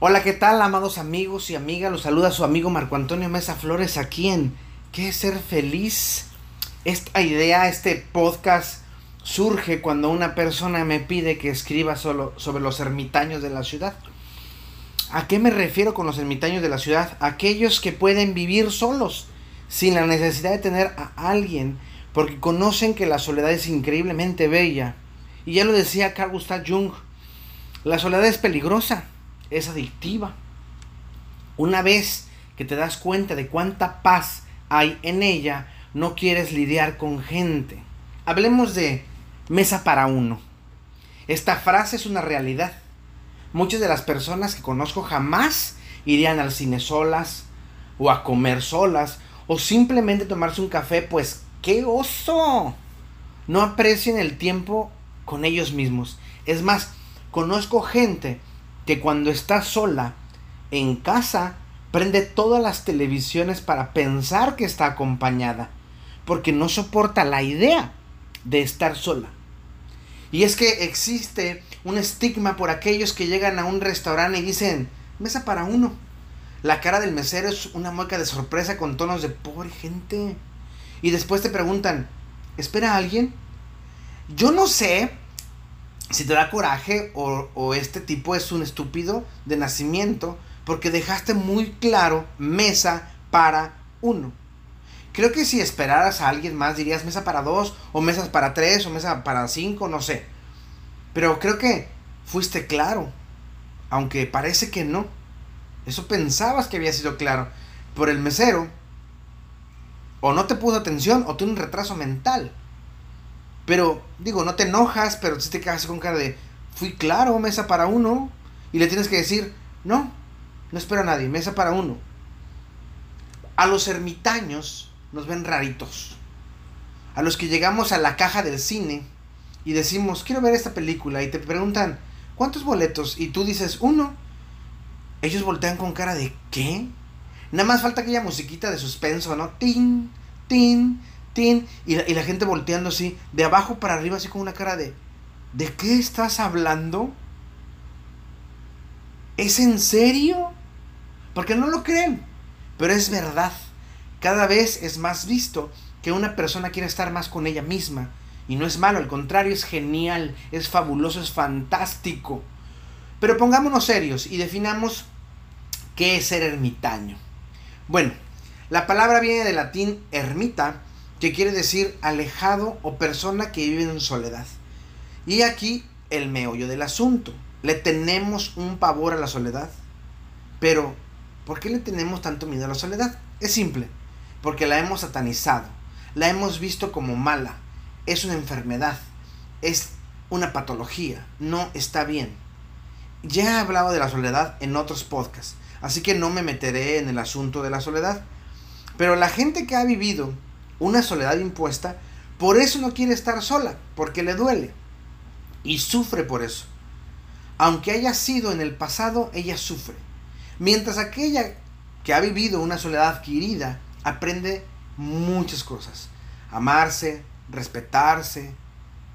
Hola, ¿qué tal, amados amigos y amigas? Los saluda su amigo Marco Antonio Mesa Flores aquí en ¿Qué es ser feliz? Esta idea, este podcast surge cuando una persona me pide que escriba solo sobre los ermitaños de la ciudad. ¿A qué me refiero con los ermitaños de la ciudad? Aquellos que pueden vivir solos, sin la necesidad de tener a alguien, porque conocen que la soledad es increíblemente bella. Y ya lo decía Carl Gustav Jung, la soledad es peligrosa es adictiva. Una vez que te das cuenta de cuánta paz hay en ella, no quieres lidiar con gente. Hablemos de mesa para uno. Esta frase es una realidad. Muchas de las personas que conozco jamás irían al cine solas o a comer solas o simplemente tomarse un café, pues qué oso. No aprecian el tiempo con ellos mismos. Es más, conozco gente que cuando está sola en casa prende todas las televisiones para pensar que está acompañada, porque no soporta la idea de estar sola. Y es que existe un estigma por aquellos que llegan a un restaurante y dicen, mesa para uno. La cara del mesero es una mueca de sorpresa con tonos de pobre gente. Y después te preguntan, ¿espera a alguien? Yo no sé si te da coraje o, este tipo es un estúpido de nacimiento porque dejaste muy claro mesa para uno. Creo que si esperaras a alguien más dirías mesa para dos o mesas para tres o mesa para cinco, no sé. Pero creo que fuiste claro, aunque parece que no. Eso pensabas que había sido claro. Por el mesero, o no te puso atención o tiene un retraso mental. Pero, digo, no te enojas, pero si te quedas con cara de, fui claro, mesa para uno. Y le tienes que decir, no, no espero a nadie, mesa para uno. A los ermitaños nos ven raritos. A los que llegamos a la caja del cine y decimos, quiero ver esta película, y te preguntan, ¿cuántos boletos? Y tú dices, uno. Ellos voltean con cara de, ¿qué? Nada más falta aquella musiquita de suspenso, ¿no? Tin, tin, y la, gente volteando así, de abajo para arriba, así con una cara de, ¿de qué estás hablando? ¿Es en serio? Porque no lo creen, pero es verdad. Cada vez es más visto que una persona quiere estar más con ella misma. Y no es malo, al contrario, es genial, es fabuloso, es fantástico. Pero pongámonos serios y definamos qué es ser ermitaño. Bueno, la palabra viene del latín ermita, que quiere decir alejado o persona que vive en soledad. Y aquí el meollo del asunto. Le tenemos un pavor a la soledad. Pero, ¿por qué le tenemos tanto miedo a la soledad? Es simple, porque la hemos satanizado, la hemos visto como mala, es una enfermedad, es una patología, no está bien. Ya he hablado de la soledad en otros podcasts, así que no me meteré en el asunto de la soledad. Pero la gente que ha vivido una soledad impuesta, por eso no quiere estar sola, porque le duele. Y sufre por eso. Aunque haya sido en el pasado, ella sufre. Mientras aquella que ha vivido una soledad adquirida aprende muchas cosas. Amarse, respetarse,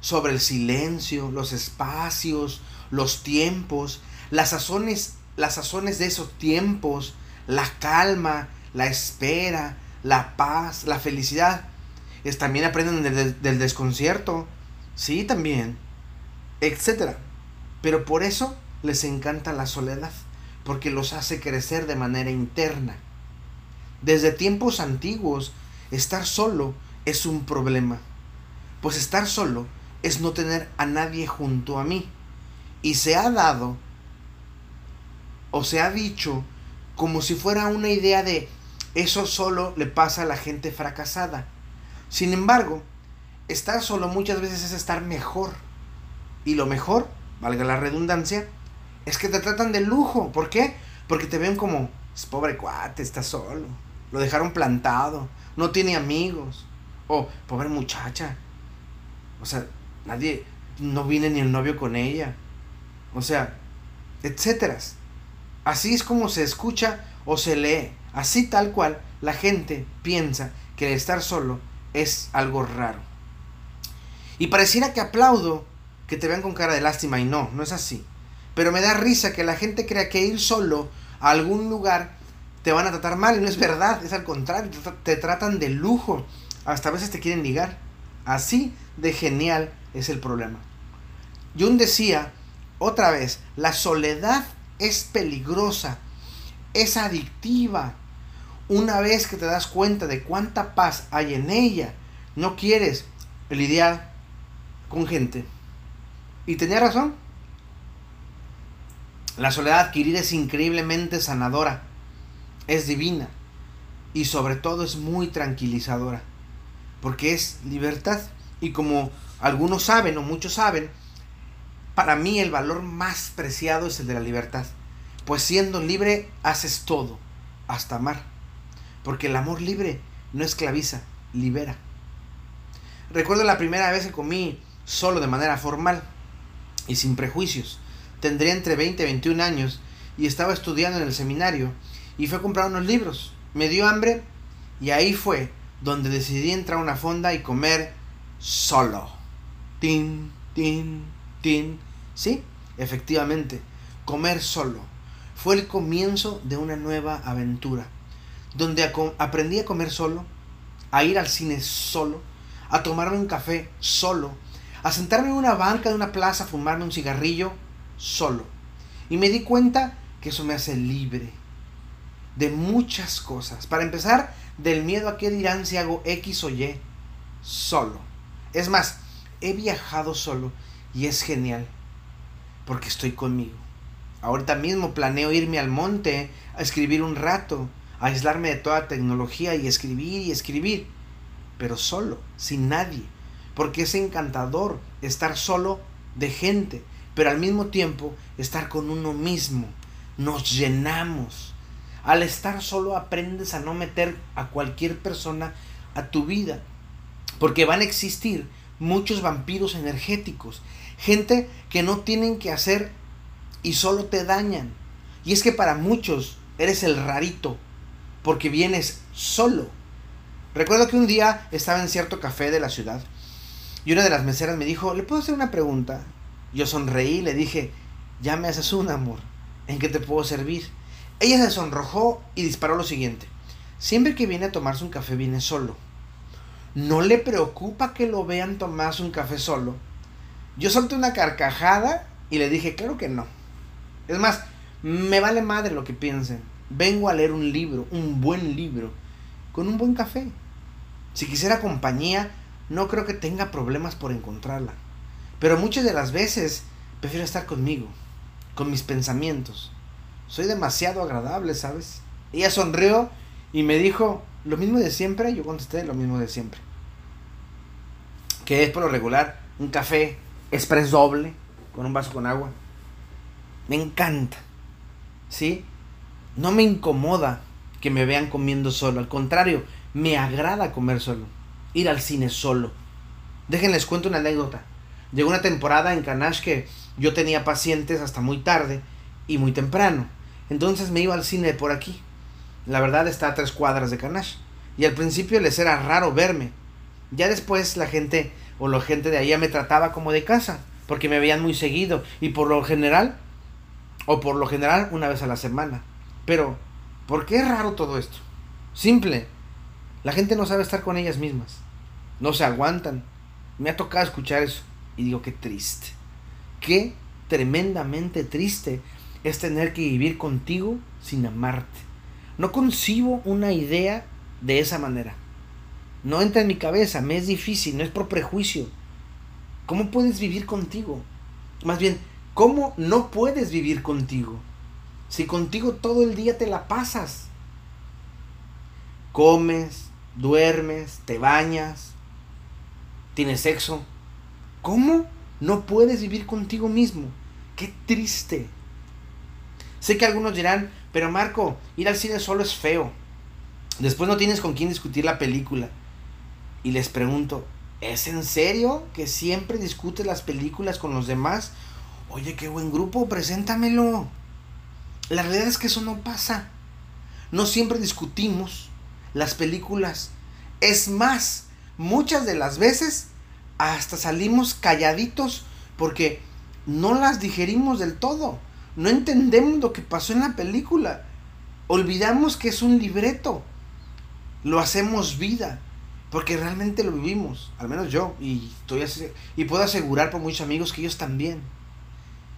sobre el silencio, los espacios, los tiempos, las sazones, las sazones de esos tiempos, la calma, la espera, la paz, la felicidad. Es, también aprenden del, del desconcierto. Sí, también. Etcétera. Pero por eso les encanta la soledad. Porque los hace crecer de manera interna. Desde tiempos antiguos, estar solo es un problema. Pues estar solo es no tener a nadie junto a mí. Y se ha dado o se ha dicho como si fuera una idea de eso solo le pasa a la gente fracasada. Sin embargo, estar solo muchas veces es estar mejor. Y lo mejor, valga la redundancia, es que te tratan de lujo. ¿Por qué? Porque te ven como, es pobre cuate, está solo. Lo dejaron plantado, no tiene amigos. O, pobre muchacha. O sea, nadie, no viene ni el novio con ella. O sea, etcétera. Así es como se escucha o se lee. Así tal cual, la gente piensa que estar solo es algo raro. Y pareciera que aplaudo que te vean con cara de lástima y no, no es así. Pero me da risa que la gente crea que ir solo a algún lugar te van a tratar mal y no es verdad, es al contrario, te, tratan de lujo, hasta a veces te quieren ligar. Así de genial es el problema. Jung decía, otra vez, la soledad es peligrosa, es adictiva. Una vez que te das cuenta de cuánta paz hay en ella, no quieres lidiar con gente. Y tenía razón. La soledad adquirida es increíblemente sanadora, es divina y sobre todo es muy tranquilizadora, porque es libertad. Y como algunos saben o muchos saben, para mí el valor más preciado es el de la libertad, pues siendo libre haces todo, hasta amar, porque el amor libre no esclaviza, libera. Recuerdo la primera vez que comí solo de manera formal y sin prejuicios. Tendría entre 20 y 21 años y estaba estudiando en el seminario y fue a comprar unos libros. Me dio hambre y ahí fue donde decidí entrar a una fonda y comer solo. Tin, tin, tin. Sí, efectivamente, comer solo. Fue el comienzo de una nueva aventura, donde aprendí a comer solo, a ir al cine solo, a tomarme un café solo, a sentarme en una banca de una plaza a fumarme un cigarrillo solo. Y me di cuenta que eso me hace libre de muchas cosas. Para empezar, del miedo a qué dirán si hago X o Y solo. Es más, he viajado solo y es genial porque estoy conmigo. Ahorita mismo planeo irme al monte a escribir un rato, aislarme de toda tecnología y escribir y escribir pero solo, sin nadie, porque es encantador estar solo de gente, pero al mismo tiempo estar con uno mismo. Nos llenamos. Al estar solo aprendes a no meter a cualquier persona a tu vida, porque van a existir muchos vampiros energéticos, gente que no tienen que hacer y solo te dañan. Y es que para muchos eres el rarito, porque vienes solo Recuerdo que un día estaba en cierto café de la ciudad y una de las meseras me dijo, ¿le puedo hacer una pregunta? Yo sonreí y le dije, ya me haces un amor, ¿en qué te puedo servir? Ella se sonrojó y disparó lo siguiente, siempre que viene a tomarse un café viene solo. ¿No le preocupa que lo vean tomarse un café solo? Yo solté una carcajada y le dije, claro que no. Es más, me vale madre lo que piensen. Vengo a leer un libro, un buen libro, con un buen café. Si quisiera compañía, no creo que tenga problemas por encontrarla. Pero muchas de las veces prefiero estar conmigo, con mis pensamientos. Soy demasiado agradable, ¿sabes? Ella sonrió y me dijo, lo mismo de siempre. Yo contesté lo mismo de siempre. Que es por lo regular un café express doble con un vaso con agua. Me encanta. ¿Sí? No me incomoda que me vean comiendo solo. Al contrario, me agrada comer solo, ir al cine solo. Déjenles cuento una anécdota. Llegó una temporada en Canash que yo tenía pacientes hasta muy tarde y muy temprano. Entonces me iba al cine por aquí. La verdad está a tres cuadras de Canash. Y al principio les era raro verme. Ya después la gente o la gente de allá me trataba como de casa, porque me veían muy seguido y por lo general, o por lo general una vez a la semana. Pero, ¿por qué es raro todo esto? Simple, la gente no sabe estar con ellas mismas. No se aguantan. Me ha tocado escuchar eso. Y digo, qué triste. Qué tremendamente triste es tener que vivir contigo sin amarte. No concibo una idea de esa manera. No entra en mi cabeza, me es difícil, no es por prejuicio. ¿Cómo puedes vivir contigo? Más bien, ¿cómo no puedes vivir contigo? Si contigo todo el día te la pasas. Comes, duermes, te bañas, tienes sexo. ¿Cómo no puedes vivir contigo mismo? Qué triste. Sé que algunos dirán, pero Marco, ir al cine solo es feo. Después no tienes con quién discutir la película. Y les pregunto, ¿es en serio que siempre discutes las películas con los demás? Oye, qué buen grupo, preséntamelo. La realidad es que eso no pasa. No siempre discutimos las películas. Es más, muchas de las veces hasta salimos calladitos porque no las digerimos del todo. no entendemos lo que pasó en la película. Olvidamos que es un libreto. Lo hacemos vida. Porque realmente lo vivimos. Al menos yo. Y, estoy y puedo asegurar por muchos amigos que ellos también.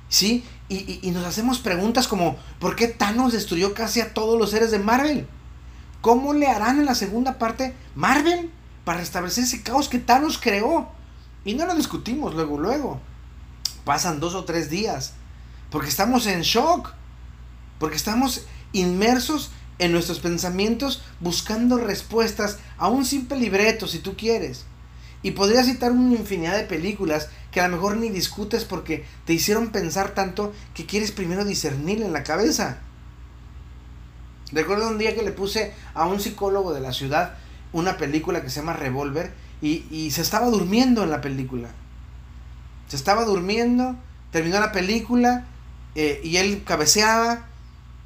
¿Sí? Y, y, nos hacemos preguntas como, ¿por qué Thanos destruyó casi a todos los seres de Marvel? ¿Cómo le harán en la segunda parte Marvel para restablecer ese caos que Thanos creó? Y no lo discutimos luego, luego. Pasan dos o tres días. Porque estamos en shock. Porque estamos inmersos en nuestros pensamientos buscando respuestas a un simple libreto, si tú quieres. Y podría citar una infinidad de películas que a lo mejor ni discutes porque te hicieron pensar tanto que quieres primero discernir en la cabeza. Recuerdo un día que le puse a un psicólogo de la ciudad una película que se llama Revolver y, se estaba durmiendo en la película. Se estaba durmiendo, terminó la película eh, y él cabeceaba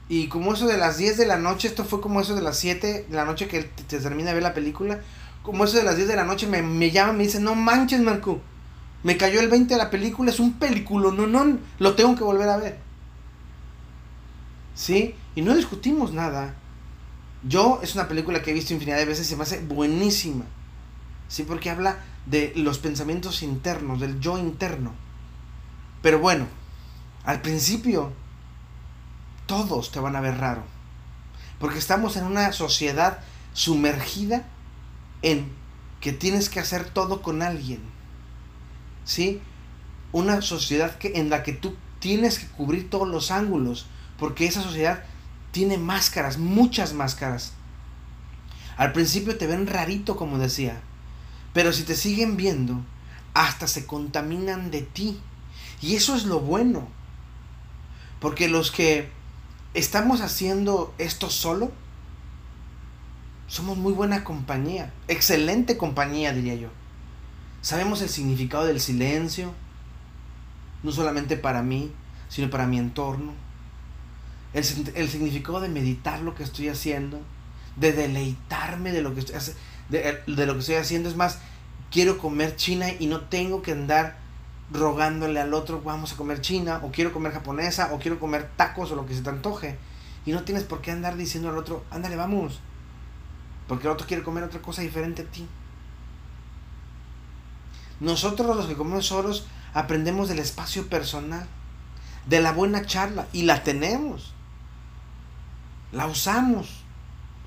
y como eso de las 10 de la noche, esto fue como eso de las 7 de la noche que él te termina de ver la película, como eso de las 10 de la noche me, me llama y me dice, no manches Marco, me cayó el 20 de la película, es un película, no, no, lo tengo que volver a ver. ¿Sí? Y no discutimos nada. Yo es una película que he visto infinidad de veces y se me hace buenísima. ¿Sí? Porque habla de los pensamientos internos, del yo interno. Pero bueno, al principio todos te van a ver raro. Porque estamos en una sociedad sumergida en que tienes que hacer todo con alguien. ¿Sí? Una sociedad que, en la que tú tienes que cubrir todos los ángulos. Porque esa sociedad tiene máscaras, muchas máscaras. Al principio te ven rarito, como decía. Pero si te siguen viendo, hasta se contaminan de ti. Y eso es lo bueno. Porque los que estamos haciendo esto solo, somos muy buena compañía. Excelente compañía, diría yo. Sabemos el significado del silencio, no solamente para mí, sino para mi entorno. El, significado de meditar lo que estoy haciendo, de deleitarme de lo que estoy, de, de lo que estoy haciendo. Es más, quiero comer china y no tengo que andar rogándole al otro, vamos a comer china, o quiero comer japonesa, o quiero comer tacos, o lo que se te antoje. Y no tienes por qué andar diciendo al otro, ándale, vamos. Porque el otro quiere comer otra cosa diferente a ti. Nosotros los que comemos solos aprendemos del espacio personal, de la buena charla, y la tenemos. La usamos.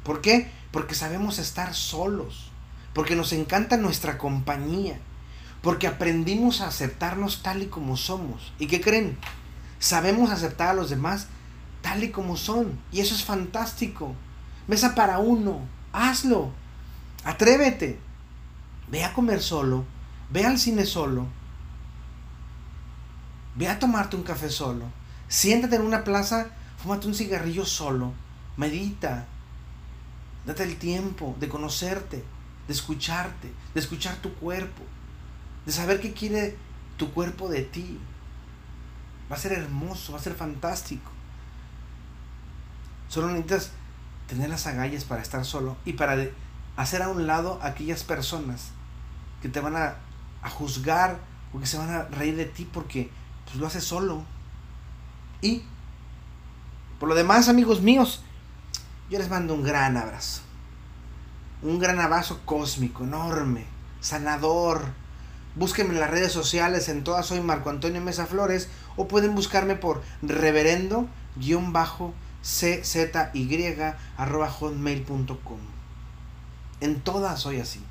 ¿Por qué? Porque sabemos estar solos. Porque nos encanta nuestra compañía porque aprendimos a aceptarnos tal y como somos. ¿Y qué creen? Sabemos aceptar a los demás tal y como son. Y eso es fantástico. Mesa para uno. Hazlo. Atrévete. Ve a comer solo. Ve al cine solo. Ve a tomarte un café solo. Siéntate en una plaza, fúmate un cigarrillo solo. Medita. Date el tiempo de conocerte, de escucharte, de escuchar tu cuerpo de saber qué quiere tu cuerpo de ti. Va a ser hermoso, va a ser fantástico. Solo necesitas tener las agallas para estar solo y para hacer a un lado aquellas personas que te van a, a, juzgar o que se van a reír de ti porque pues, lo haces solo. Y por lo demás, amigos míos, yo les mando un gran abrazo. Un gran abrazo cósmico, enorme, sanador Búsquenme en las redes sociales, en todas soy Marco Antonio Mesa Flores o pueden buscarme por reverendo hotmail.com En todas soy así.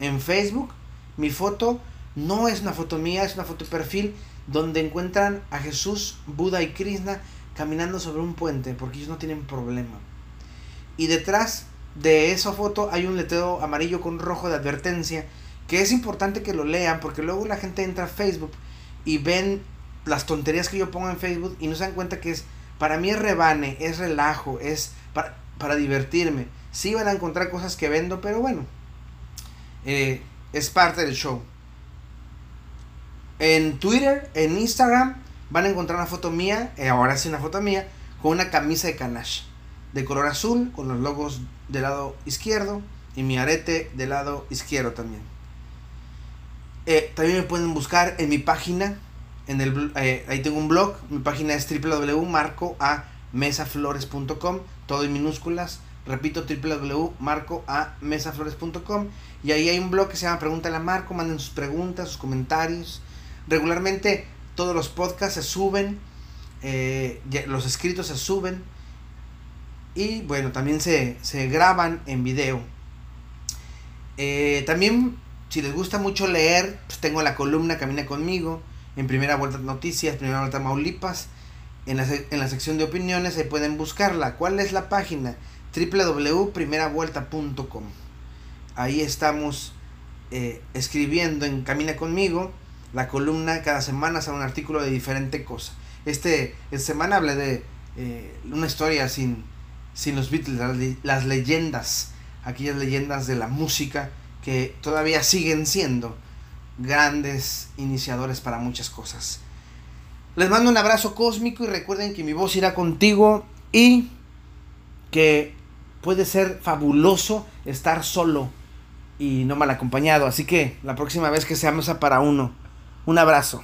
En Facebook, mi foto no es una foto mía, es una foto de perfil donde encuentran a Jesús, Buda y Krishna caminando sobre un puente, porque ellos no tienen problema. Y detrás de esa foto hay un letrero amarillo con rojo de advertencia que es importante que lo lean porque luego la gente entra a Facebook y ven las tonterías que yo pongo en Facebook y no se dan cuenta que es, para mí es rebane, es relajo, es para, para divertirme. Sí van a encontrar cosas que vendo, pero bueno, eh, es parte del show. En Twitter, en Instagram, van a encontrar una foto mía, eh, ahora sí una foto mía, con una camisa de canache, de color azul, con los logos del lado izquierdo y mi arete del lado izquierdo también. Eh, también me pueden buscar en mi página En el, eh, ahí tengo un blog, mi página es www.marcoamesaflores.com, todo en minúsculas. Repito, www.marcoamesaflores.com. Y ahí hay un blog que se llama Pregúntale a Marco, manden sus preguntas, sus comentarios. Regularmente todos los podcasts se suben, eh, los escritos se suben. Y bueno, también se, se graban en video. Eh, también, si les gusta mucho leer, pues tengo la columna Camina conmigo, en Primera Vuelta Noticias, Primera Vuelta Maulipas, en la, en la sección de opiniones, ahí pueden buscarla. ¿Cuál es la página? www.primeravuelta.com. Ahí estamos eh, escribiendo en Camina conmigo la columna cada semana sale un artículo de diferente cosa. Este esta semana hablé de eh, una historia sin, sin los Beatles, las, leyendas, aquellas leyendas de la música que todavía siguen siendo grandes iniciadores para muchas cosas. Les mando un abrazo cósmico y recuerden que mi voz irá contigo y que puede ser fabuloso estar solo y no mal acompañado. Así que la próxima vez que seamos a para uno. Un abrazo.